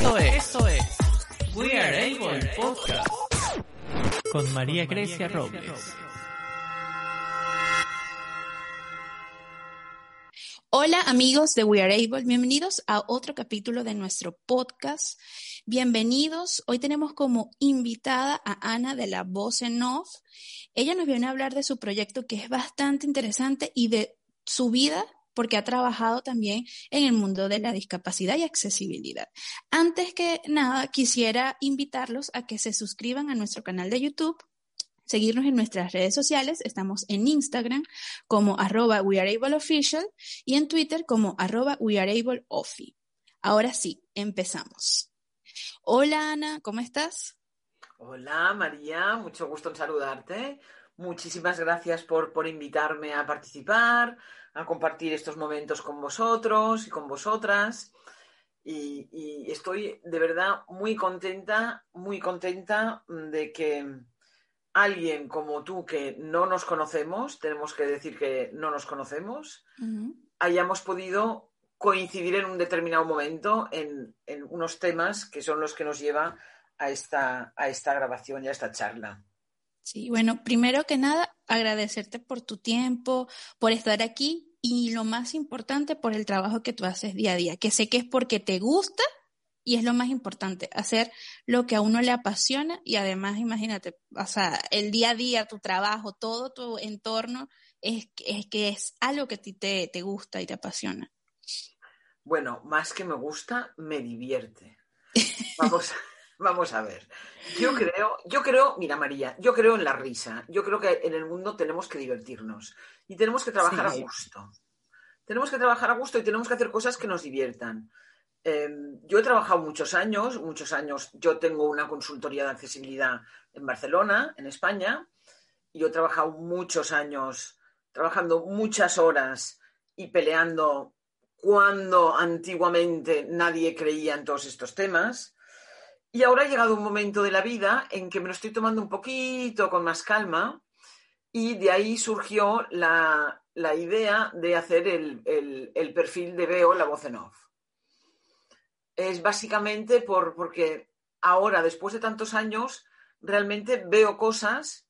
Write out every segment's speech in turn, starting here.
Esto es, esto es We Are Able Podcast con María Grecia Robles. Hola amigos de We Are Able, bienvenidos a otro capítulo de nuestro podcast. Bienvenidos. Hoy tenemos como invitada a Ana de la Voz en Off. Ella nos viene a hablar de su proyecto que es bastante interesante y de su vida porque ha trabajado también en el mundo de la discapacidad y accesibilidad. Antes que nada, quisiera invitarlos a que se suscriban a nuestro canal de YouTube, seguirnos en nuestras redes sociales. Estamos en Instagram como arroba weareableofficial y en Twitter como arroba weareableofi. Ahora sí, empezamos. Hola Ana, ¿cómo estás? Hola María, mucho gusto en saludarte. Muchísimas gracias por, por invitarme a participar, a compartir estos momentos con vosotros y con vosotras. Y, y, estoy de verdad muy contenta, muy contenta de que alguien como tú que no nos conocemos, tenemos que decir que no nos conocemos, uh -huh. hayamos podido coincidir en un determinado momento en, en, unos temas que son los que nos lleva a esta, a esta grabación y a esta charla. Sí, bueno, primero que nada, agradecerte por tu tiempo, por estar aquí y lo más importante, por el trabajo que tú haces día a día, que sé que es porque te gusta y es lo más importante, hacer lo que a uno le apasiona y además, imagínate, o sea, el día a día, tu trabajo, todo tu entorno, es, es que es algo que a ti te, te gusta y te apasiona. Bueno, más que me gusta, me divierte. Vamos, vamos a ver. Yo creo, yo creo, mira María, yo creo en la risa. Yo creo que en el mundo tenemos que divertirnos y tenemos que trabajar sí. a gusto. Tenemos que trabajar a gusto y tenemos que hacer cosas que nos diviertan. Eh, yo he trabajado muchos años, muchos años. Yo tengo una consultoría de accesibilidad en Barcelona, en España, y yo he trabajado muchos años, trabajando muchas horas y peleando cuando antiguamente nadie creía en todos estos temas. Y ahora ha llegado un momento de la vida en que me lo estoy tomando un poquito con más calma y de ahí surgió la, la idea de hacer el, el, perfil de Veo, la voz en off. Es básicamente por, porque ahora, después de tantos años, realmente veo cosas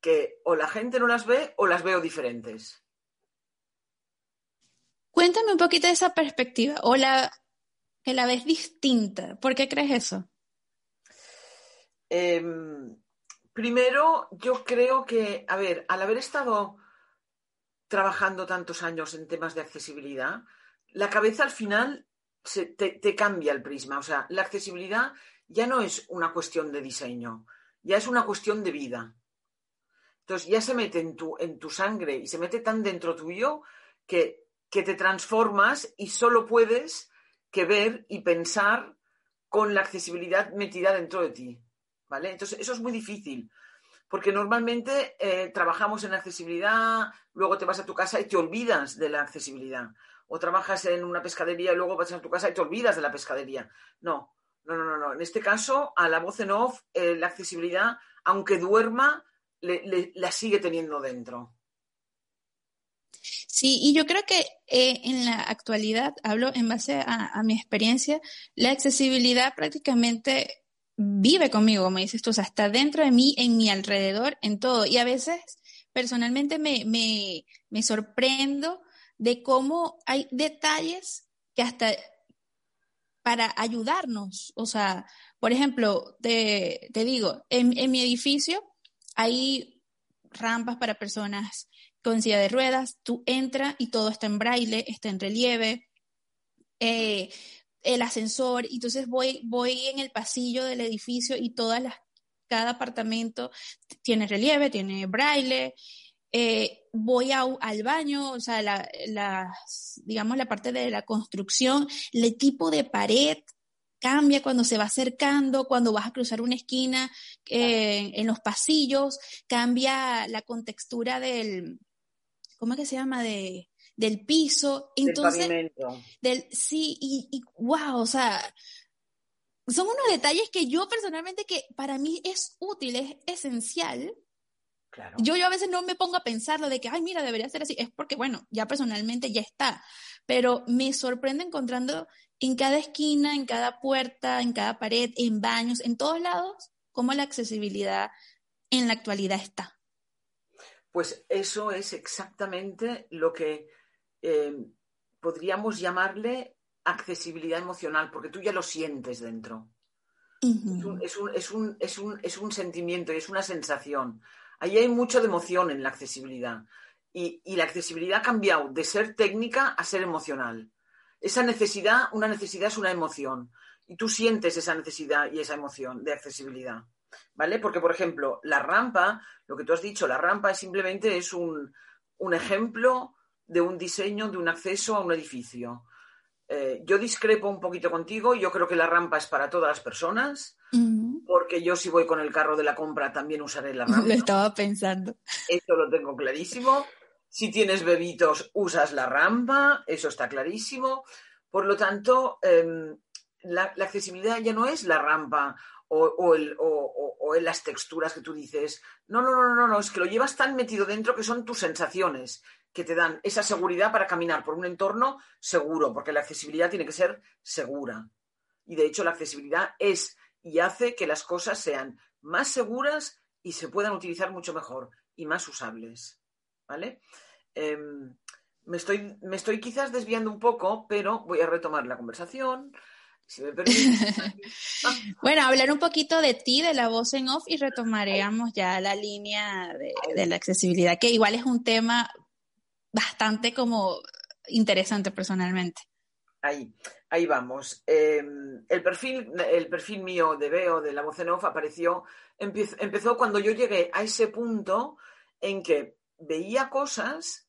que o la gente no las ve o las veo diferentes. Cuéntame un poquito de esa perspectiva, o la que la ves distinta. ¿Por qué crees eso? Eh, primero, yo creo que, a ver, al haber estado trabajando tantos años en temas de accesibilidad, la cabeza al final se, te, te, cambia el prisma. O sea, la accesibilidad ya no es una cuestión de diseño, ya es una cuestión de vida. Entonces ya se mete en tu, en tu sangre y se mete tan dentro tuyo que, que te transformas y solo puedes que ver y pensar con la accesibilidad metida dentro de ti. ¿Vale? Entonces, eso es muy difícil, porque normalmente eh, trabajamos en accesibilidad, luego te vas a tu casa y te olvidas de la accesibilidad. O trabajas en una pescadería y luego vas a tu casa y te olvidas de la pescadería. No, no, no, no. En este caso, a la voz en off, eh, la accesibilidad, aunque duerma, le, la sigue teniendo dentro. Sí, y yo creo que eh, en la actualidad, hablo en base a, mi experiencia, la accesibilidad prácticamente vive conmigo, como dices tú, o sea, está dentro de mí, en mi alrededor, en todo. Y a veces, personalmente, me, me, me sorprendo de cómo hay detalles que hasta para ayudarnos, o sea, por ejemplo, te, te digo, en, en mi edificio hay rampas para personas con silla de ruedas, tú entras y todo está en braille, está en relieve, eh, el ascensor, entonces voy, voy en el pasillo del edificio y todas las, cada apartamento tiene relieve, tiene braille, eh, voy a, al baño, o sea, la, la, digamos la parte de la construcción, el tipo de pared cambia cuando se va acercando, cuando vas a cruzar una esquina, eh, en los pasillos, cambia la contextura del, ¿cómo es que se llama? De, del piso. Entonces, del pavimento. Del, sí, y, y wow, o sea, son unos detalles que yo personalmente que para mí es útil, es esencial. Claro. Yo, yo a veces no me pongo a pensarlo de que, ay, mira, debería ser así. Es porque, bueno, ya personalmente ya está. Pero me sorprende encontrando en cada esquina, en cada puerta, en cada pared, en baños, en todos lados, cómo la accesibilidad en la actualidad está. Pues eso es exactamente lo que eh, podríamos llamarle accesibilidad emocional, porque tú ya lo sientes dentro. es, un, sentimiento y es una sensación. Ahí hay mucho de emoción en la accesibilidad. Y, y, la accesibilidad ha cambiado de ser técnica a ser emocional. Esa necesidad, una necesidad es una emoción. Y tú sientes esa necesidad y esa emoción de accesibilidad. ¿Vale? Porque, por ejemplo, la rampa, lo que tú has dicho, la rampa es simplemente es un, un ejemplo de un diseño, de un acceso a un edificio. Eh, yo discrepo un poquito contigo, yo creo que la rampa es para todas las personas, porque yo si voy con el carro de la compra también usaré la rampa. Lo estaba pensando. Eso lo tengo clarísimo. Si tienes bebitos, usas la rampa, eso está clarísimo. Por lo tanto, em, la, accesibilidad ya no es la rampa o, en las texturas que tú dices. No, no, no, no, no, es que lo llevas tan metido dentro que son tus sensaciones que te dan esa seguridad para caminar por un entorno seguro, porque la accesibilidad tiene que ser segura. Y de hecho la accesibilidad es y hace que las cosas sean más seguras y se puedan utilizar mucho mejor y más usables. ¿Vale? Em, me, estoy, me estoy quizás desviando un poco, pero voy a retomar la conversación. Si me bueno, hablar un poquito de ti, de la voz en off, y retomaremos ya la línea de la accesibilidad, que igual es un tema bastante como interesante personalmente. Ahí, ahí vamos. Em, el, perfil, el perfil mío de Veo, de la voz en off, apareció, empezó cuando yo llegué a ese punto en que veía cosas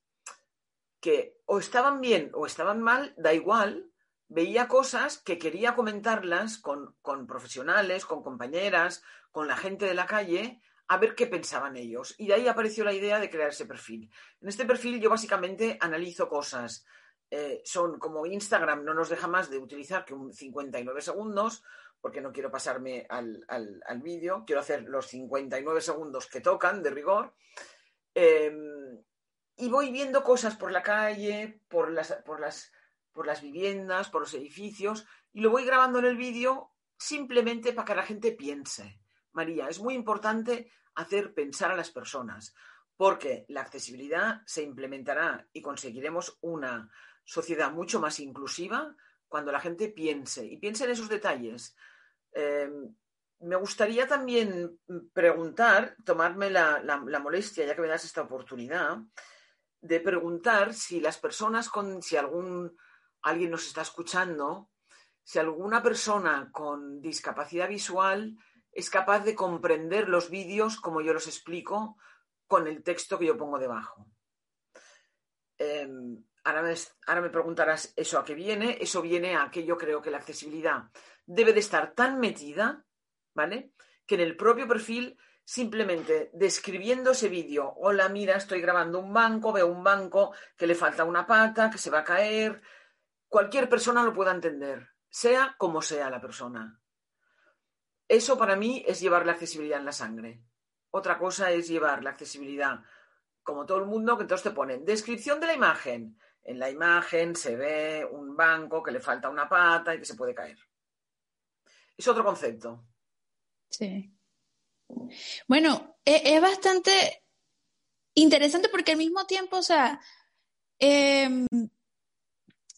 que o estaban bien o estaban mal, da igual, veía cosas que quería comentarlas con, con profesionales, con compañeras, con la gente de la calle, a ver qué pensaban ellos. Y de ahí apareció la idea de crear ese perfil. En este perfil yo básicamente analizo cosas. Eh, son como Instagram no nos deja más de utilizar que un 59 segundos, porque no quiero pasarme al, vídeo, quiero hacer los 59 segundos que tocan de rigor. Em, y voy viendo cosas por la calle, por las, por, las, por las viviendas, por los edificios, y lo voy grabando en el vídeo simplemente para que la gente piense. María, es muy importante hacer pensar a las personas, porque la accesibilidad se implementará y conseguiremos una sociedad mucho más inclusiva cuando la gente piense y piense en esos detalles. Em, me gustaría también preguntar, tomarme la, molestia, ya que me das esta oportunidad, de preguntar si las personas con, si algún, alguien nos está escuchando, si alguna persona con discapacidad visual es capaz de comprender los vídeos como yo los explico con el texto que yo pongo debajo. Em, ahora, me, preguntarás eso a qué viene. Eso viene a que yo creo que la accesibilidad debe de estar tan metida, ¿vale? Que en el propio perfil, simplemente describiendo ese vídeo, hola, mira, estoy grabando un banco, veo un banco que le falta una pata, que se va a caer, cualquier persona lo pueda entender, sea como sea la persona. Eso para mí es llevar la accesibilidad en la sangre. Otra cosa es llevar la accesibilidad, como todo el mundo, que entonces te ponen descripción de la imagen. En la imagen se ve un banco que le falta una pata y que se puede caer. Es otro concepto. Sí. Bueno, e, es, bastante interesante porque al mismo tiempo, o sea, em,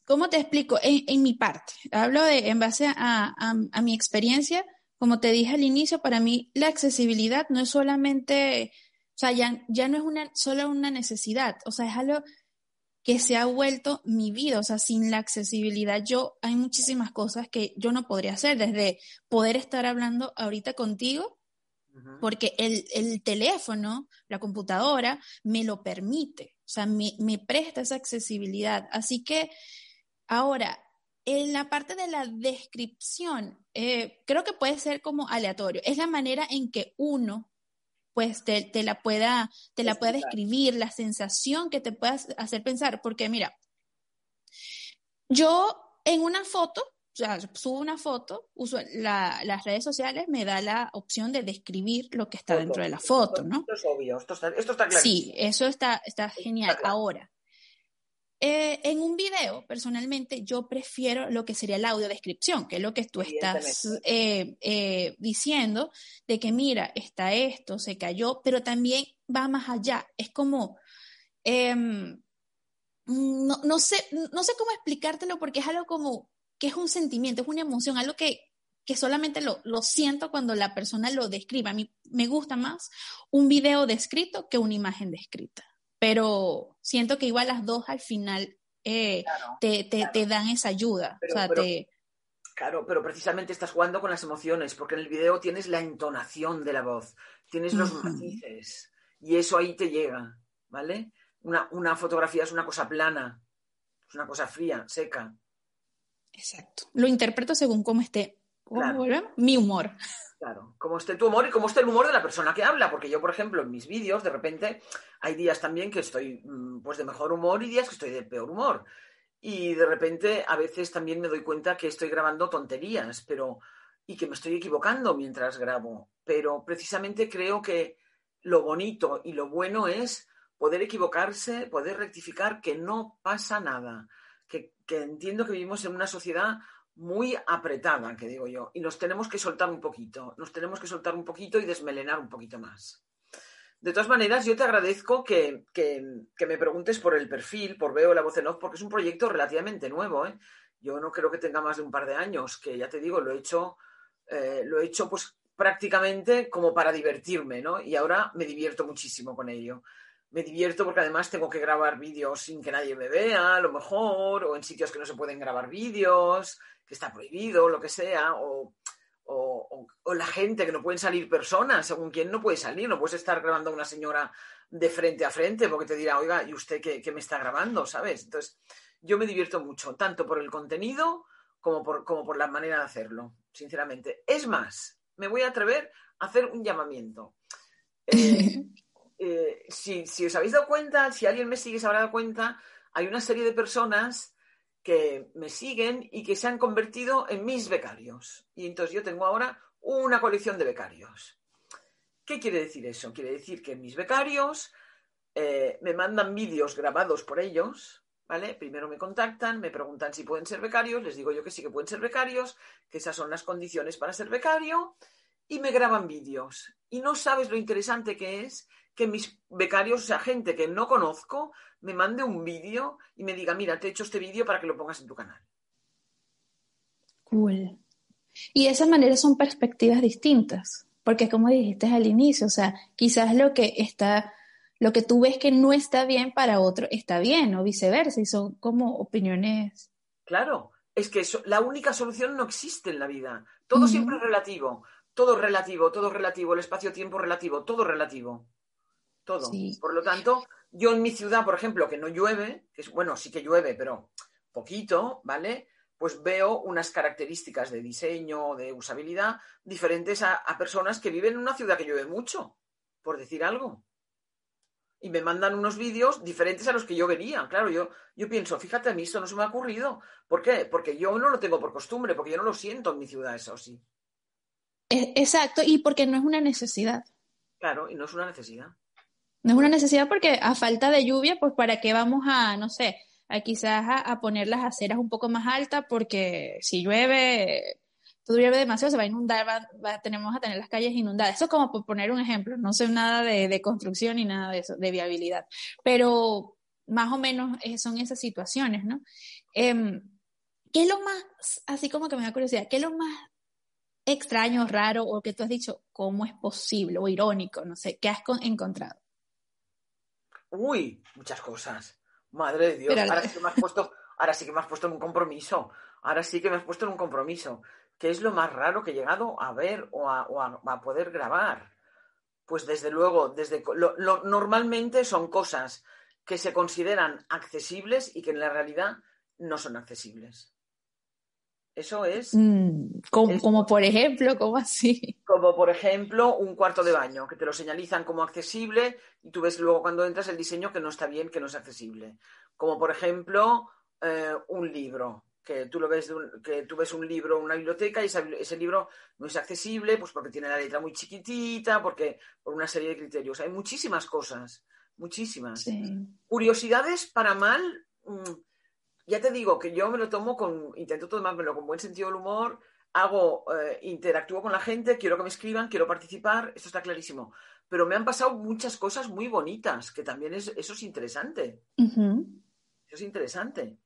¿cómo te explico? En, mi parte, hablo de, en base a mi experiencia, como te dije al inicio, para mí la accesibilidad no es solamente, o sea, ya, ya no es una, solo una necesidad, o sea, es algo que se ha vuelto mi vida, o sea, sin la accesibilidad yo hay muchísimas cosas que yo no podría hacer, desde poder estar hablando ahorita contigo, porque el, el, teléfono, la computadora, me lo permite, o sea, me, me presta esa accesibilidad. Así que ahora, en la parte de la descripción, eh, creo que puede ser como aleatorio. Es la manera en que uno, pues, te, la pueda, te la pueda describir, la sensación que te pueda hacer pensar. Porque, mira, yo en una foto, o sea, subo una foto, uso las redes sociales, me da la opción de describir lo que está dentro de la foto, ¿no? Esto es obvio, esto está, claro. Sí, eso está, está genial. Ahora, eh, en un video, personalmente, yo prefiero lo que sería la audiodescripción, que es lo que tú estás eh, eh, diciendo, de que mira, está esto, se cayó, pero también va más allá. Es como, em, no, no, sé, no sé cómo explicártelo porque es algo como que es un sentimiento, es una emoción, algo que, que solamente lo, lo, siento cuando la persona lo describe. A mí me gusta más un video descrito que una imagen descrita, pero siento que igual las dos al final eh, te, te, te, dan esa ayuda. o sea, te... Claro, pero precisamente estás jugando con las emociones, porque en el video tienes la entonación de la voz, tienes los matices, y eso ahí te llega, ¿vale? Una, una fotografía es una cosa plana, es una cosa fría, seca. Exacto. Lo interpreto según cómo esté mi humor. Claro, como esté tu humor y como esté el humor de la persona que habla, porque yo, por ejemplo, en mis vídeos, de repente, hay días también que estoy mm, pues de mejor humor y días que estoy de peor humor. Y de repente, a veces también me doy cuenta que estoy grabando tonterías, pero y que me estoy equivocando mientras grabo. Pero precisamente creo que lo bonito y lo bueno es poder equivocarse, poder rectificar, que no pasa nada. Que, que entiendo que vivimos en una sociedad muy apretada, que digo yo, y nos tenemos que soltar un poquito, nos tenemos que soltar un poquito y desmelenar un poquito más. De todas maneras, yo te agradezco que, me preguntes por el perfil, por Veo la voz en off, porque es un proyecto relativamente nuevo. ¿eh? Yo no creo que tenga más de un par de años, que ya te digo, lo he hecho, eh, lo he hecho pues prácticamente como para divertirme, ¿no? Y ahora me divierto muchísimo con ello. Me divierto porque además tengo que grabar vídeos sin que nadie me vea, a lo mejor, o en sitios que no se pueden grabar vídeos, que está prohibido, lo que sea, o, la gente, que no pueden salir personas, según quien no puede salir, no puedes estar grabando a una señora de frente a frente porque te dirá, oiga, ¿y usted qué, me está grabando? ¿Sabes? Entonces, yo me divierto mucho, tanto por el contenido como por, como por la manera de hacerlo, sinceramente. Es más, me voy a atrever a hacer un llamamiento. Eh, eh, si, si, os habéis dado cuenta, si alguien me sigue se habrá dado cuenta, hay una serie de personas que me siguen y que se han convertido en mis becarios. Y entonces yo tengo ahora una colección de becarios. ¿Qué quiere decir eso? Quiere decir que mis becarios eh, me mandan vídeos grabados por ellos, ¿vale? Primero me contactan, me preguntan si pueden ser becarios, les digo yo que sí que pueden ser becarios, que esas son las condiciones para ser becario, y me graban vídeos. Y no sabes lo interesante que es que mis becarios, o sea, gente que no conozco, me mande un vídeo y me diga, mira, te he hecho este vídeo para que lo pongas en tu canal. Cool. Y de esa manera son perspectivas distintas, porque como dijiste al inicio, o sea, quizás lo que está, lo que tú ves que no está bien para otro está bien, o viceversa, y son como opiniones. Claro, es que la única solución no existe en la vida. Todo siempre es relativo, todo relativo, todo relativo, el espacio-tiempo relativo, todo relativo. Todo. Por lo tanto, yo en mi ciudad, por ejemplo, que no llueve, que es, bueno, sí que llueve, pero poquito, ¿vale? Pues veo unas características de diseño, de usabilidad, diferentes a, personas que viven en una ciudad que llueve mucho, por decir algo. Y me mandan unos vídeos diferentes a los que yo vería. Claro, yo, yo pienso, fíjate, a mí esto no se me ha ocurrido. ¿Por qué? Porque yo no lo tengo por costumbre, porque yo no lo siento en mi ciudad, eso sí. E, exacto, y porque no es una necesidad. Claro, y no es una necesidad. No es una necesidad porque a falta de lluvia, pues para qué vamos a, no sé, a quizás a, poner las aceras un poco más altas porque si llueve, todo llueve demasiado, se va a inundar, va, tenemos a tener las calles inundadas. Eso es como por poner un ejemplo, no sé nada de, construcción ni nada de eso, de viabilidad, pero más o menos son esas situaciones, ¿no? Em, ¿Qué es lo más, así como que me da curiosidad, qué es lo más extraño, raro o que tú has dicho, cómo es posible o irónico, no sé, qué has encontrado? Uy, muchas cosas. Madre de Dios, ahora sí que me has puesto, ahora sí que me has puesto en un compromiso. Ahora sí que me has puesto en un compromiso. ¿Qué es lo más raro que he llegado a ver o a, poder grabar? Pues desde luego, desde lo, normalmente son cosas que se consideran accesibles y que en la realidad no son accesibles. Eso es. Mm, como, por ejemplo, ¿cómo así? Como por ejemplo un cuarto de baño, que te lo señalizan como accesible y tú ves luego cuando entras el diseño que no está bien, que no es accesible. Como por ejemplo eh, un libro, que tú lo ves que tú ves un libro, una biblioteca y ese libro no es accesible, pues porque tiene la letra muy chiquitita, porque por una serie de criterios. Hay muchísimas cosas, muchísimas. Curiosidades para mal mm, ya te digo que yo me lo tomo con, intento tomármelo con buen sentido del humor, hago, eh, interactúo con la gente, quiero que me escriban, quiero participar, esto está clarísimo. Pero me han pasado muchas cosas muy bonitas, que también es, eso es interesante. Eso es interesante.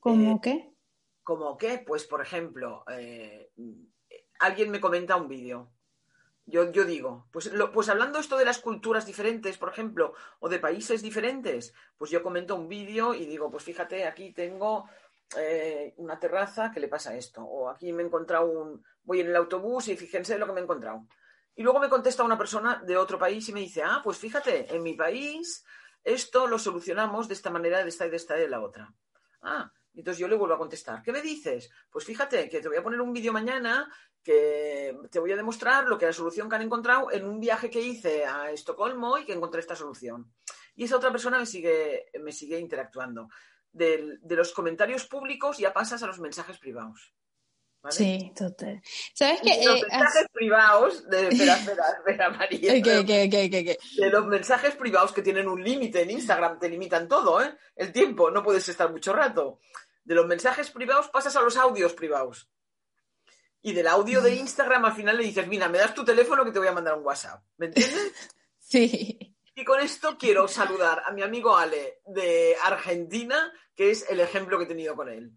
¿Cómo eh, qué? ¿Cómo qué? Pues, por ejemplo, eh, alguien me comenta un vídeo. Yo, yo, digo, pues, pues hablando esto de las culturas diferentes, por ejemplo, o de países diferentes, pues yo comento un vídeo y digo, pues fíjate, aquí tengo eh, una terraza, ¿qué le pasa esto? O aquí me he encontrado un, voy en el autobús y fíjense lo que me he encontrado. Y luego me contesta una persona de otro país y me dice, ah, pues fíjate, en mi país esto lo solucionamos de esta manera, de esta y de esta y de la otra. Ah, entonces yo le vuelvo a contestar, ¿qué me dices? Pues fíjate que te voy a poner un vídeo mañana que te voy a demostrar lo que la solución que han encontrado en un viaje que hice a Estocolmo y que encontré esta solución. Y esa otra persona me sigue, me sigue interactuando de, los comentarios públicos ya pasas a los mensajes privados. Sí, total. ¿Sabes qué? los eh, mensajes privados, de, espera, espera, espera, María. de los mensajes privados que tienen un límite en Instagram, te limitan todo, ¿eh? El tiempo, no puedes estar mucho rato. De los mensajes privados pasas a los audios privados. Y del audio de Instagram al final le dices, mira, me das tu teléfono que te voy a mandar un WhatsApp. ¿Me entiendes? Sí. Y con esto quiero saludar a mi amigo Ale de Argentina, que es el ejemplo que he tenido con él.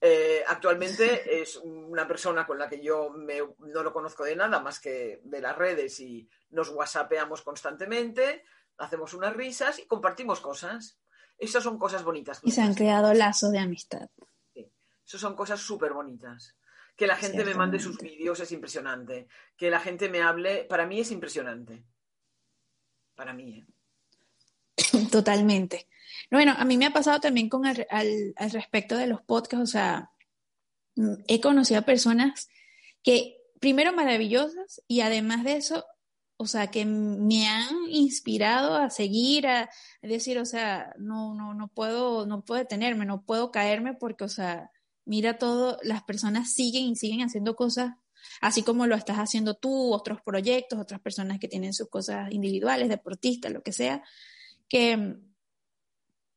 Eh, actualmente es una persona con la que yo no lo conozco de nada más que de las redes y nos whatsappeamos constantemente, hacemos unas risas y compartimos cosas. Esas son cosas bonitas. Y se han creado lazos de amistad. Sí, esas son cosas súper bonitas. Que la gente me mande sus vídeos es impresionante. Que la gente me hable, para mí es impresionante para mí. ¿eh? Totalmente. Bueno, a mí me ha pasado también con al, al, respecto de los podcasts, o sea, mm, he conocido a personas que, primero, maravillosas y además de eso, o sea, que me han inspirado a seguir, a, decir, o sea, no, no, no puedo, no puedo detenerme, no puedo caerme porque, o sea, mira todo, las personas siguen y siguen haciendo cosas así como lo estás haciendo tú, otros proyectos, otras personas que tienen sus cosas individuales, deportistas, lo que sea, que mm,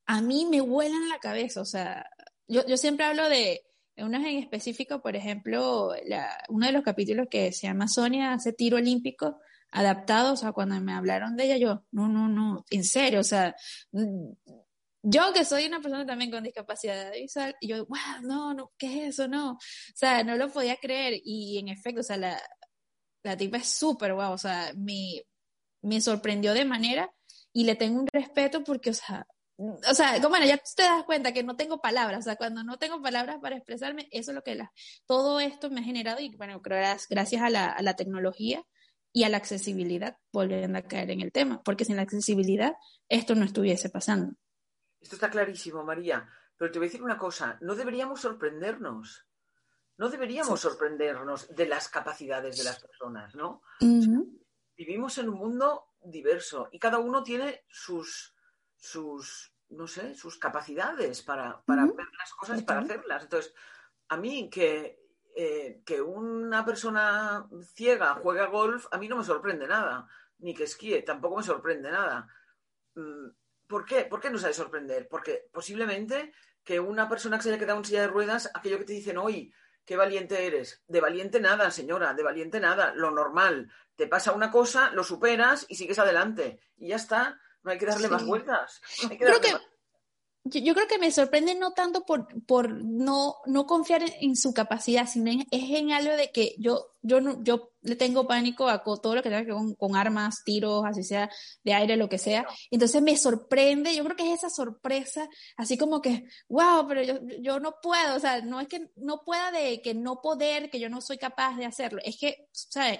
a mí me vuelan la cabeza, o sea, yo, yo siempre hablo de unas en específico, por ejemplo, uno de los capítulos que se llama Sonia hace tiro olímpico, adaptado, o sea, cuando me hablaron de ella, yo, no, no, no, en serio, o sea, mm, yo que soy una persona también con discapacidad visual, y yo, wow, no, no, ¿qué es eso? No, o sea, no lo podía creer y en efecto, o sea, la, la tipa es súper guau, o sea, me, me sorprendió de manera y le tengo un respeto porque, o sea, o sea, como bueno, ya te das cuenta que no tengo palabras, o sea, cuando no tengo palabras para expresarme, eso es lo que la, todo esto me ha generado y bueno, creo gracias a la, a la tecnología y a la accesibilidad, volviendo a caer en el tema, porque sin la accesibilidad esto no estuviese pasando. Esto está clarísimo, María. Pero te voy a decir una cosa, no deberíamos sorprendernos. No deberíamos sorprendernos de las capacidades de las personas, ¿no? Vivimos en un mundo diverso y cada uno tiene sus, sus no sé, sus capacidades para, para ver las cosas y para hacerlas. Entonces, a mí que, eh, que una persona ciega juegue a golf, a mí no me sorprende nada. Ni que esquíe, tampoco me sorprende nada. Mm, ¿Por qué? ¿Por qué nos ha de sorprender? Porque posiblemente que una persona que se haya quedado en silla de ruedas, aquello que te dicen hoy, qué valiente eres. De valiente nada, señora, de valiente nada. Lo normal. Te pasa una cosa, lo superas y sigues adelante. Y ya está. No hay que darle más vueltas. Creo que yo, creo que me sorprende no tanto por, por no, no confiar en, su capacidad, sino es en algo de que yo, yo, no, yo le tengo pánico a todo lo que tenga que ver con, armas, tiros, así sea de aire, lo que sea. Entonces me sorprende, yo creo que es esa sorpresa, así como que, wow, pero yo, yo no puedo, o sea, no es que no pueda de que no poder, que yo no soy capaz de hacerlo, es que, ¿sabes?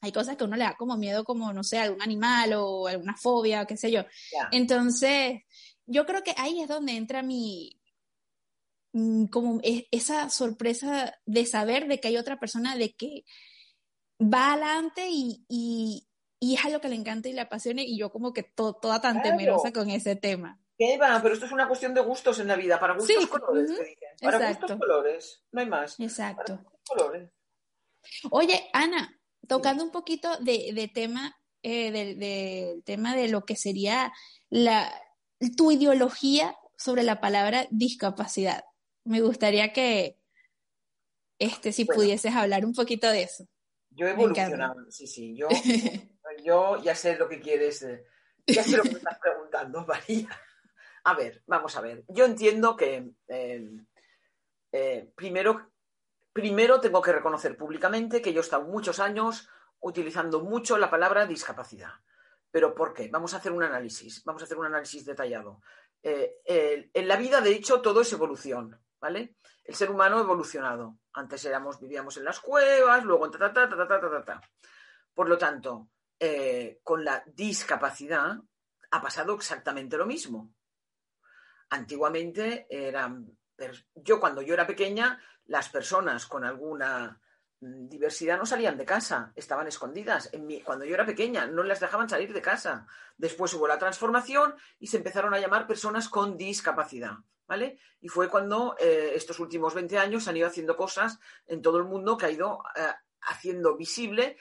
hay cosas que uno le da como miedo, como, no sé, algún animal o alguna fobia, o qué sé yo. Entonces, yo creo que ahí es donde entra mi, mm, como e, esa sorpresa de saber de que hay otra persona, de que va adelante y, y, es algo que le encanta y le apasiona y yo como que toda tan temerosa con ese tema. ¿Qué va? Pero esto es una cuestión de gustos en la vida, para gustos colores, Para gustos colores, no hay más. Exacto. colores. Oye, Ana, tocando un poquito de, tema, eh, del tema de lo que sería la, tu ideología sobre la palabra discapacidad. Me gustaría que, este, si pudieses hablar un poquito de eso. Yo he evolucionado, sí, sí. Yo, yo ya sé lo que quieres, eh, ya sé lo que me estás preguntando, María. A ver, vamos a ver. Yo entiendo que eh, eh, primero, primero tengo que reconocer públicamente que yo he estado muchos años utilizando mucho la palabra discapacidad. ¿Pero por qué? Vamos a hacer un análisis, vamos a hacer un análisis detallado. en la vida, de hecho, todo es evolución, ¿vale? El ser humano ha evolucionado. Antes éramos, vivíamos en las cuevas, luego ta, ta, ta, ta, ta, ta, ta. Por lo tanto, eh, con la discapacidad ha pasado exactamente lo mismo. Antiguamente eran, yo cuando yo era pequeña, las personas con alguna diversidad no salían de casa, estaban escondidas. cuando yo era pequeña, no las dejaban salir de casa. Después hubo la transformación y se empezaron a llamar personas con discapacidad. ¿Vale? Y fue cuando eh, estos últimos 20 años han ido haciendo cosas en todo el mundo que ha ido eh, haciendo visible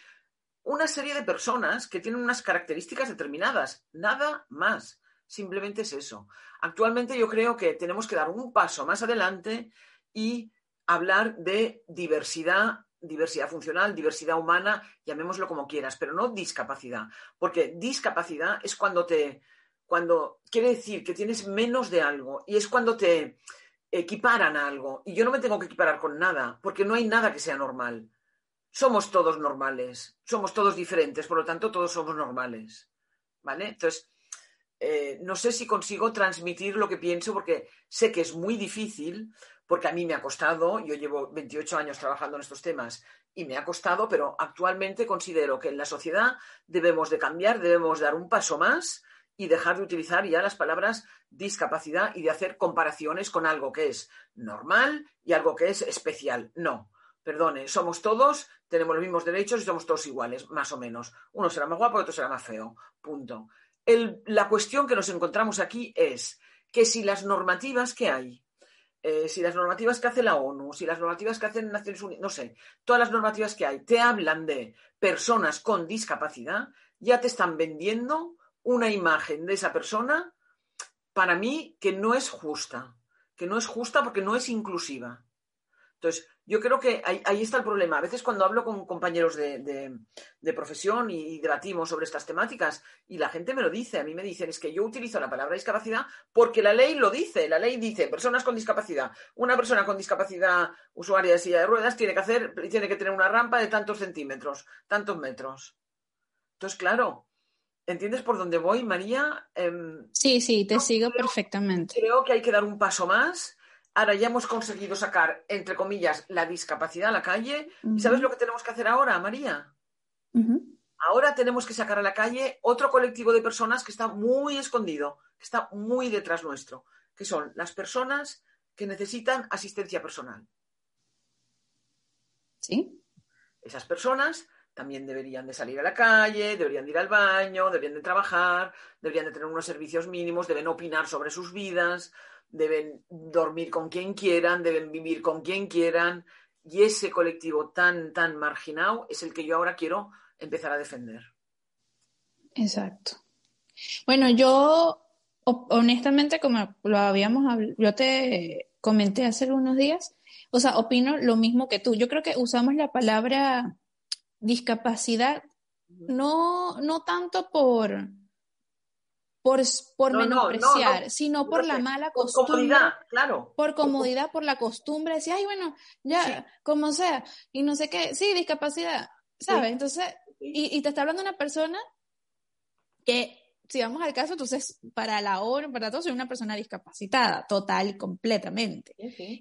una serie de personas que tienen unas características determinadas, nada más. Simplemente es eso. Actualmente yo creo que tenemos que dar un paso más adelante y hablar de diversidad, diversidad funcional, diversidad humana, llamémoslo como quieras, pero no discapacidad, porque discapacidad es cuando te, cuando quiere decir que tienes menos de algo y es cuando te equiparan a algo. Y yo no me tengo que equiparar con nada, porque no hay nada que sea normal. Somos todos normales, somos todos diferentes, por lo tanto todos somos normales. ¿Vale? Entonces, eh, no sé si consigo transmitir lo que pienso porque sé que es muy difícil, porque a mí me ha costado, yo llevo 28 años trabajando en estos temas y me ha costado, pero actualmente considero que en la sociedad debemos de cambiar, debemos dar un paso más y dejar de utilizar ya las palabras discapacidad y de hacer comparaciones con algo que es normal y algo que es especial. No, perdone, somos todos, tenemos los mismos derechos y somos todos iguales, más o menos. Uno será más guapo otro será más feo. Punto. la cuestión que nos encontramos aquí es que si las normativas que hay, eh, si las normativas que hace la ONU, si las normativas que hacen Naciones Unidas, no sé, todas las normativas que hay te hablan de personas con discapacidad, ya te están vendiendo una imagen de esa persona, para mí, que no es justa, que no es justa porque no es inclusiva. Entonces, yo creo que ahí, está el problema. A veces cuando hablo con compañeros de, profesión y, debatimos sobre estas temáticas y la gente me lo dice, a mí me dicen, es que yo utilizo la palabra discapacidad porque la ley lo dice. La ley dice, personas con discapacidad. Una persona con discapacidad usuaria de silla de ruedas tiene que hacer, tiene que tener una rampa de tantos centímetros, tantos metros. Entonces, claro, ¿Entiendes por dónde voy, María? Em, sí, sí, te sigo perfectamente. Creo que hay que dar un paso más. Ahora ya hemos conseguido sacar, entre comillas, la discapacidad a la calle. ¿Y sabes lo que tenemos que hacer ahora, María? Ahora tenemos que sacar a la calle otro colectivo de personas que está muy escondido, que está muy detrás nuestro, que son las personas que necesitan asistencia personal. ¿Sí? Esas personas también deberían de salir a la calle, deberían de ir al baño, deberían de trabajar, deberían de tener unos servicios mínimos, deben opinar sobre sus vidas, deben dormir con quien quieran, deben vivir con quien quieran. Y ese colectivo tan, tan marginado es el que yo ahora quiero empezar a defender. Exacto. Bueno, yo honestamente, como lo habíamos hablado, yo te comenté hace unos días, o sea, opino lo mismo que tú. Yo creo que usamos la palabra discapacidad, no, no tanto por, por, por menospreciar, sino por la mala costumbre. Por comodidad, claro. Por comodidad, por la costumbre, decir, ay, bueno, ya, como sea, y no sé qué, sí, discapacidad, ¿sabes? Entonces, y, y, te está hablando una persona que, si vamos al caso, entonces, para la ONU, para todos, soy una persona discapacitada, total y completamente.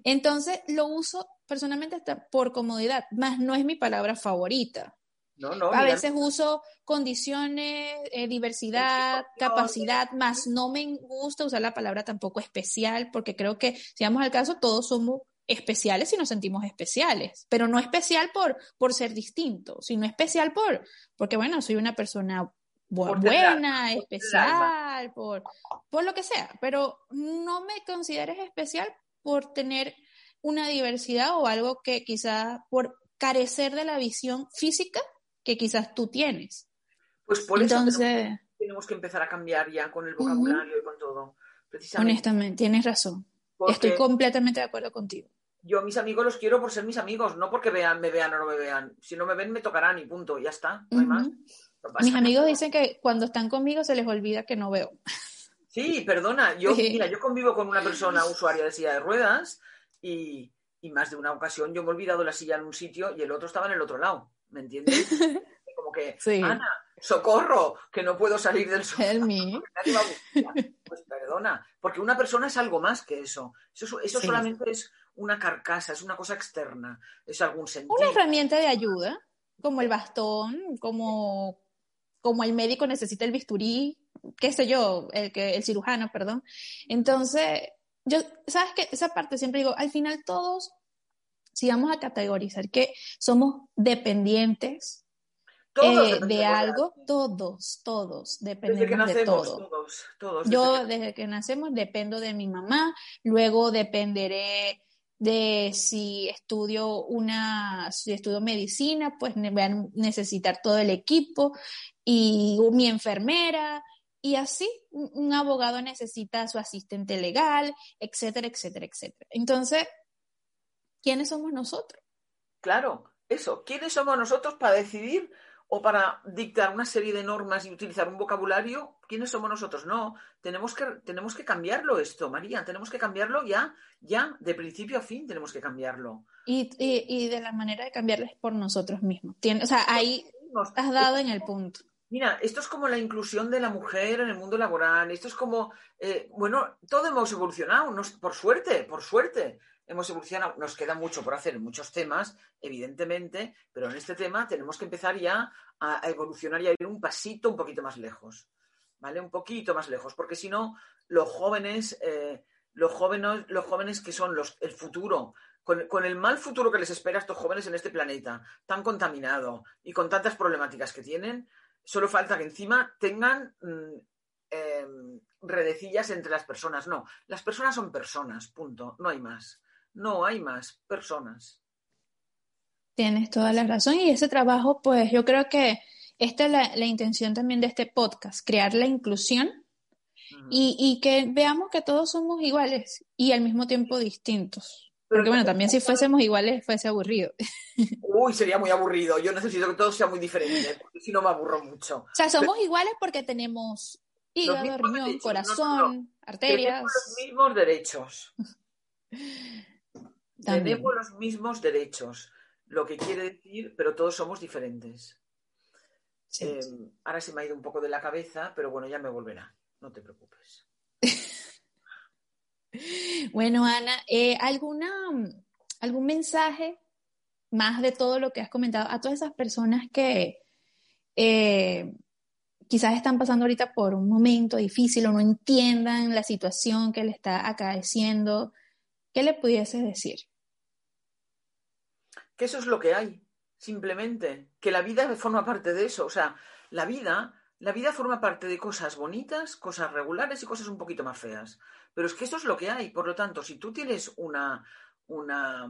Entonces, lo uso personalmente hasta por comodidad, más no es mi palabra favorita. No, no, a veces uso condiciones, eh, diversidad, capacidad, más no me gusta usar la palabra tampoco especial, porque creo que, si vamos al caso, todos somos especiales y nos sentimos especiales, pero no especial por, por ser distinto, sino especial por, porque bueno, soy una persona buena, especial, por, por lo que sea, pero no me consideres especial por tener una diversidad o algo que quizás por carecer de la visión física que quizás tú tienes. Pues por eso tenemos, que empezar a cambiar ya con el vocabulario y con todo. precisamente. Honestamente, tienes razón. Estoy completamente de acuerdo contigo. Yo a mis amigos los quiero por ser mis amigos, no porque vean, me vean o no me vean. Si no me ven, me tocarán y punto, ya está, no hay más. mis amigos dicen que cuando están conmigo se les olvida que no veo. Sí, perdona, yo, mira, yo convivo con una persona usuaria de silla de ruedas y, y más de una ocasión yo me he olvidado la silla en un sitio y el otro estaba en el otro lado, ¿me entiendes? Como que, Ana, socorro, que no puedo salir del sofá. Pues perdona, porque una persona es algo más que eso. Eso, eso solamente es una carcasa, es una cosa externa, es algún sentido. Una herramienta de ayuda, como el bastón, como, como el médico necesita el bisturí, qué sé yo, el, que, el cirujano, perdón. Entonces, yo, ¿sabes qué? Esa parte siempre digo, al final todos, si vamos a categorizar que somos dependientes eh, de algo, todos, todos dependemos de todo. Todos, Yo desde que nacemos dependo de mi mamá, luego dependeré de si estudio una, si estudio medicina, pues voy a necesitar todo el equipo y mi enfermera y así un abogado necesita su asistente legal, etcétera, etcétera, etcétera. Entonces, ¿quiénes somos nosotros? Claro, eso, ¿quiénes somos nosotros para decidir o para dictar una serie de normas y utilizar un vocabulario, ¿quiénes somos nosotros? No, tenemos que, tenemos que cambiarlo esto, María, tenemos que cambiarlo ya, ya, de principio a fin tenemos que cambiarlo. Y, y, de la manera de cambiarlo es por nosotros mismos. o sea, ahí has dado en el punto. Mira, esto es como la inclusión de la mujer en el mundo laboral, esto es como, eh, bueno, todo hemos evolucionado, por suerte, por suerte hemos evolucionado, nos queda mucho por hacer en muchos temas, evidentemente, pero en este tema tenemos que empezar ya a, evolucionar y a ir un pasito un poquito más lejos, ¿vale? Un poquito más lejos, porque si no, los jóvenes, eh, los jóvenes, los jóvenes que son los, el futuro, con, el mal futuro que les espera a estos jóvenes en este planeta, tan contaminado y con tantas problemáticas que tienen, solo falta que encima tengan mm, em, redecillas entre las personas. No, las personas son personas, punto, no hay más no hay más personas. Tienes toda la razón y ese trabajo, pues yo creo que esta es la, intención también de este podcast, crear la inclusión y, que veamos que todos somos iguales y al mismo tiempo distintos. Porque bueno, también si fuésemos iguales fuese aburrido. Uy, sería muy aburrido. Yo necesito que todo sea muy diferente, porque si no me aburro mucho. O sea, somos iguales porque tenemos hígado, riñón, corazón, arterias. Tenemos los mismos derechos. Tenemos los mismos derechos, lo que quiere decir, pero todos somos diferentes. Eh, ahora se me ha ido un poco de la cabeza, pero bueno, ya me volverá, no te preocupes. bueno, Ana, eh, ¿alguna, ¿algún mensaje más de todo lo que has comentado a todas esas personas que eh, quizás están pasando ahorita por un momento difícil o no entiendan la situación que le está acaeciendo? ¿Qué le pudieses decir? Que eso es lo que hay, simplemente. Que la vida forma parte de eso. O sea, la vida, la vida forma parte de cosas bonitas, cosas regulares y cosas un poquito más feas. Pero es que eso es lo que hay. Por lo tanto, si tú tienes una, una,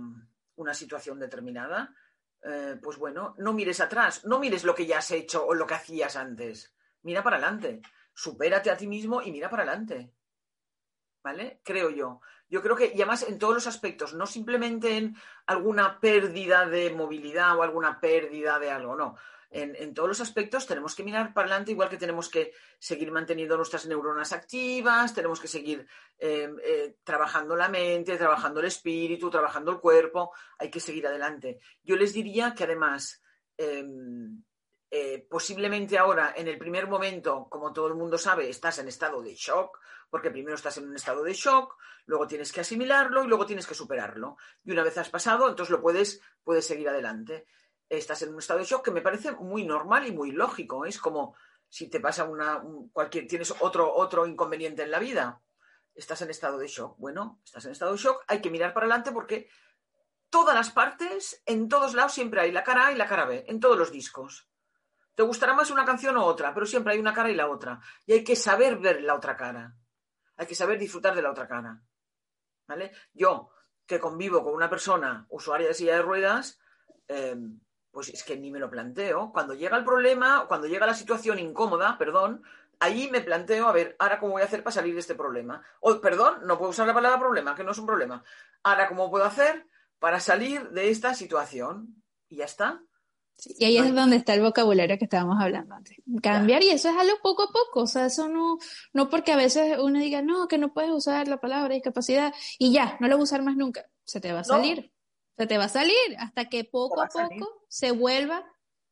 una situación determinada, eh, pues bueno, no mires atrás, no mires lo que ya has hecho o lo que hacías antes. Mira para adelante. Supérate a ti mismo y mira para adelante. ¿Vale? Creo yo. Yo creo que, y además en todos los aspectos, no simplemente en alguna pérdida de movilidad o alguna pérdida de algo, no. En, todos los aspectos tenemos que mirar para adelante, igual que tenemos que seguir manteniendo nuestras neuronas activas, tenemos que seguir em, eh, trabajando la mente, trabajando el espíritu, trabajando el cuerpo, hay que seguir adelante. Yo les diría que además, em, eh, posiblemente ahora, en el primer momento, como todo el mundo sabe, estás en estado de shock, porque primero estás en un estado de shock, luego tienes que asimilarlo y luego tienes que superarlo. Y una vez has pasado, entonces lo puedes, puedes seguir adelante. Estás en un estado de shock que me parece muy normal y muy lógico. Es como si te pasa una, cualquier, tienes otro, otro inconveniente en la vida. Estás en estado de shock. Bueno, estás en estado de shock, hay que mirar para adelante porque todas las partes, en todos lados siempre hay la cara A y la cara B, en todos los discos. Te gustará más una canción o otra, pero siempre hay una cara y la otra. Y hay que saber ver la otra cara hay que saber disfrutar de la otra cara. ¿Vale? Yo, que convivo con una persona usuaria de silla de ruedas, em, pues es que ni me lo planteo. Cuando llega el problema, cuando llega la situación incómoda, perdón, ahí me planteo, a ver, ahora cómo voy a hacer para salir de este problema. O, perdón, no puedo usar la palabra problema, que no es un problema. Ahora, ¿cómo puedo hacer para salir de esta situación? Y ya está. Y ahí es donde está el vocabulario que estábamos hablando antes. Cambiar, y eso es algo poco a poco. O sea, eso no, no porque a veces uno diga, no, que no puedes usar la palabra discapacidad y ya, no lo voy a usar más nunca. Se te va a salir. Se te va a salir hasta que poco a, poco se vuelva,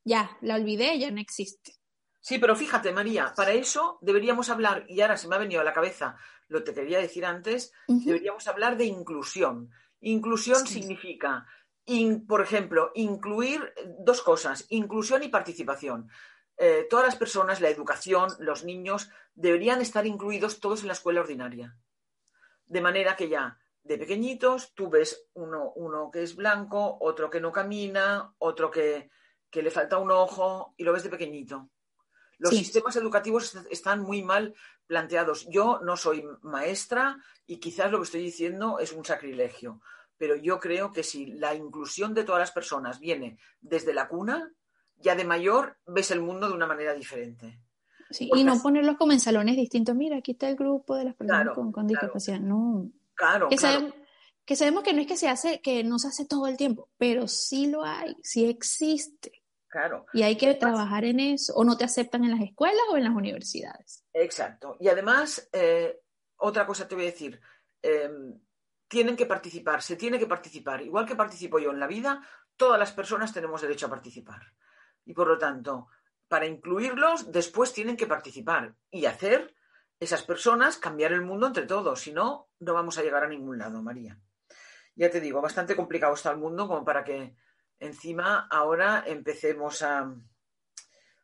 ya, la olvidé, ya no existe. Sí, pero fíjate, María, para eso deberíamos hablar, y ahora se me ha venido a la cabeza lo que quería decir antes, deberíamos hablar de inclusión. Inclusión significa, por ejemplo, incluir dos cosas, inclusión y participación. Eh, todas las personas, la educación, los niños, deberían estar incluidos todos en la escuela ordinaria. De manera que ya de pequeñitos tú ves uno, uno que es blanco, otro que no camina, otro que, que le falta un ojo y lo ves de pequeñito. Los sistemas educativos están muy mal planteados. Yo no soy maestra y quizás lo que estoy diciendo es un sacrilegio, pero yo creo que si la inclusión de todas las personas viene desde la cuna, ya de mayor ves el mundo de una manera diferente. y no ponerlos como en salones distintos. Mira, aquí está el grupo de las personas con, discapacidad. No. Claro, que, Sabemos, que sabemos que no es que se hace, que no se hace todo el tiempo, pero sí lo hay, sí existe. Y hay que trabajar en eso. O no te aceptan en las escuelas o en las universidades. Exacto. Y además, eh, otra cosa te voy a decir. Em, tienen que participar, se tiene que participar. Igual que participo yo en la vida, todas las personas tenemos derecho a participar. Y por lo tanto, para incluirlos, después tienen que participar y hacer esas personas cambiar el mundo entre todos. Si no, no vamos a llegar a ningún lado, María. Ya te digo, bastante complicado está el mundo como para que encima ahora empecemos a,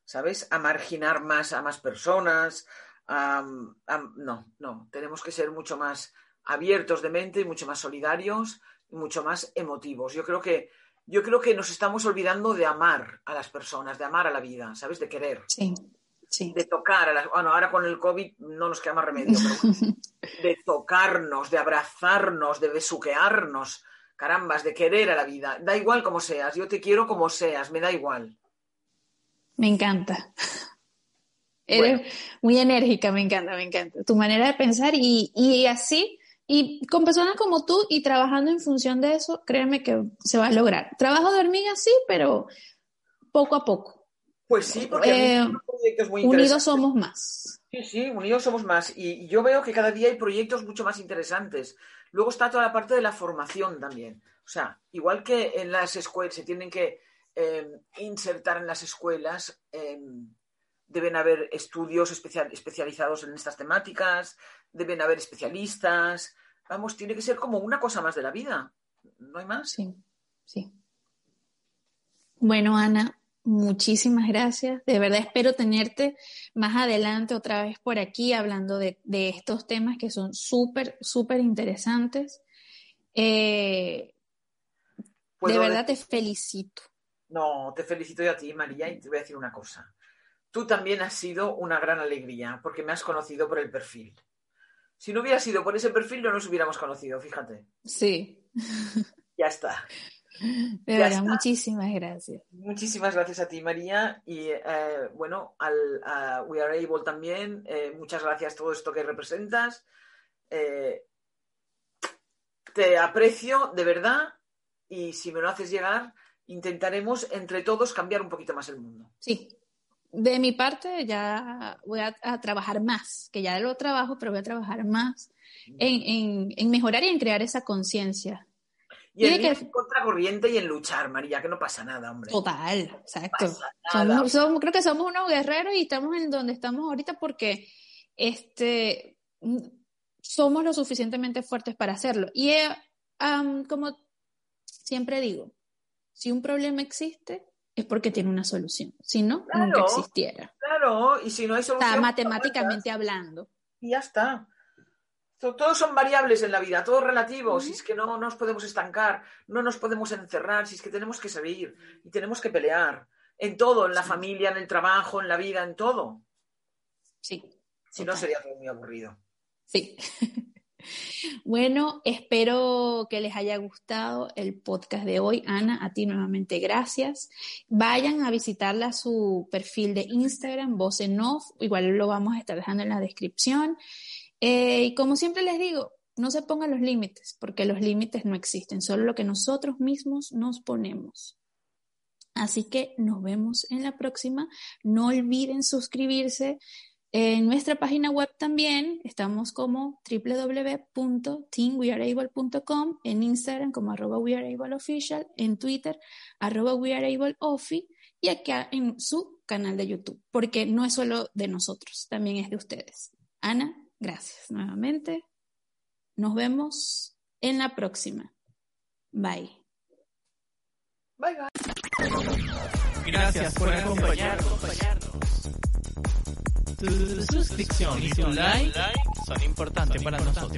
¿sabes?, a marginar más a más personas. no, no, tenemos que ser mucho más abiertos de mente y mucho más solidarios y mucho más emotivos. Yo creo que yo creo que nos estamos olvidando de amar a las personas, de amar a la vida, ¿sabes? De querer. Sí, sí. De tocar a las. Bueno, ahora con el COVID no nos queda más remedio, pero de tocarnos, de abrazarnos, de besuquearnos, carambas, de querer a la vida. Da igual como seas, yo te quiero como seas, me da igual. Me encanta. Eres muy enérgica, me encanta, me encanta. Tu manera de pensar y, así, y con personas como tú y trabajando en función de eso, créeme que se va a lograr. Trabajo de hormiga, sí, pero poco a poco. Pues sí, porque eh, unidos somos más. Sí, sí, unidos somos más. Y yo veo que cada día hay proyectos mucho más interesantes. Luego está toda la parte de la formación también. O sea, igual que en las escuelas se tienen que em, insertar en las escuelas, em, deben haber estudios especializados en estas temáticas, deben haber especialistas. Vamos, tiene que ser como una cosa más de la vida. ¿No hay más? Sí, sí. Bueno, Ana, Muchísimas gracias. De verdad espero tenerte más adelante otra vez por aquí hablando de, estos temas que son súper, súper interesantes. Eh, de verdad te felicito. No, te felicito yo a ti, María, y te voy a decir una cosa. Tú también has sido una gran alegría porque me has conocido por el perfil. Si no hubiera sido por ese perfil, no nos hubiéramos conocido, fíjate. Sí. Ya está. De verdad, muchísimas gracias. Muchísimas gracias a ti, María. Y eh, bueno, al a We Are Able también, eh, muchas gracias todo esto que representas. Eh, te aprecio de verdad y si me lo haces llegar, intentaremos entre todos cambiar un poquito más el mundo. Sí. De mi parte ya voy a, trabajar más, que ya lo trabajo, pero voy a trabajar más en mejorar y en crear esa conciencia y en que... contracorriente y en luchar, María, que no pasa nada, hombre. Total, exacto. creo que somos unos guerreros y estamos en donde estamos ahorita porque este, somos lo suficientemente fuertes para hacerlo. Y eh, como siempre digo, si un problema existe, es porque tiene una solución. Si no, nunca existiera. Claro, y si no hay solución. Está matemáticamente hablando. Y ya está. Todos son variables en la vida, todos relativos, si es que no nos podemos estancar, no nos podemos encerrar, si es que tenemos que salir y tenemos que pelear en todo, en la familia, en el trabajo, en la vida, en todo. Sí. Si no sería todo muy aburrido. Sí. Bueno, espero que les haya gustado el podcast de hoy. Ana, a ti nuevamente gracias. Vayan a visitarla su perfil de Instagram, Voz en Off. Igual lo vamos a estar dejando en la descripción. Eh, y como siempre les digo, no se pongan los límites, porque los límites no existen, solo lo que nosotros mismos nos ponemos. Así que nos vemos en la próxima. No olviden suscribirse en nuestra página web también estamos como www.teamweareable.com, en Instagram como arroba weareableofficial, en Twitter arroba weareableofi y acá en su canal de YouTube, porque no es solo de nosotros, también es de ustedes. Ana, gracias nuevamente. Nos vemos en la próxima. Bye. Bye bye. Gracias por acompañarnos. Suscripción y tu like son importantes para nosotros.